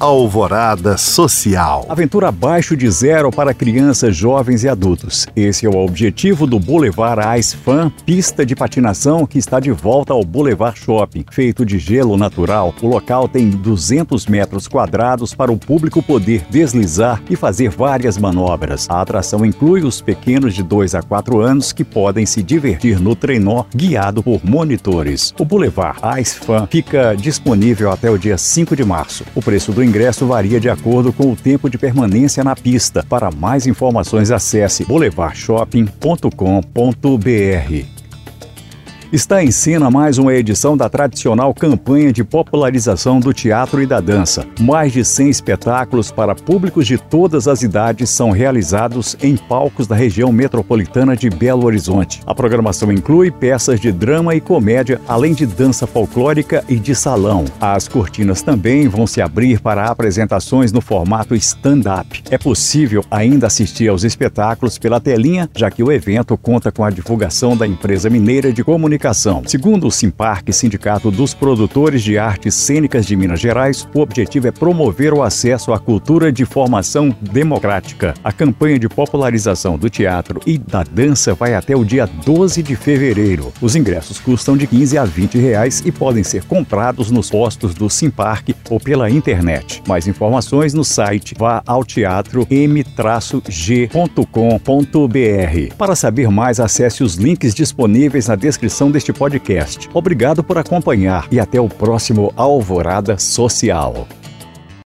Alvorada Social. Aventura abaixo de zero para crianças, jovens e adultos. Esse é o objetivo do Boulevard Ice Fan, pista de patinação que está de volta ao Boulevard Shopping. Feito de gelo natural, o local tem 200 metros quadrados para o público poder deslizar e fazer várias manobras. A atração inclui os pequenos de 2 a 4 anos que podem se divertir no trenó guiado por monitores. O Boulevard Ice Fan fica disponível até o dia 5 de março. O preço do ingresso varia de acordo com o tempo de permanência na pista. Para mais informações, acesse boulevardshopping.com.br. Está em cena mais uma edição da tradicional campanha de popularização do teatro e da dança. Mais de 100 espetáculos para públicos de todas as idades são realizados em palcos da região metropolitana de Belo Horizonte. A programação inclui peças de drama e comédia, além de dança folclórica e de salão. As cortinas também vão se abrir para apresentações no formato stand-up. É possível ainda assistir aos espetáculos pela telinha, já que o evento conta com a divulgação da empresa mineira de comunicação comunicação. Segundo o Simparc, Sindicato dos Produtores de Artes Cênicas de Minas Gerais, o objetivo é promover o acesso à cultura de formação democrática. A campanha de popularização do teatro e da dança vai até o dia 12 de fevereiro. Os ingressos custam de 15 a 20 reais e podem ser comprados nos postos do Simparc ou pela internet. Mais informações no site vá ao teatro m-g.com.br. Para saber mais, acesse os links disponíveis na descrição deste podcast. Obrigado por acompanhar e até o próximo Alvorada Social.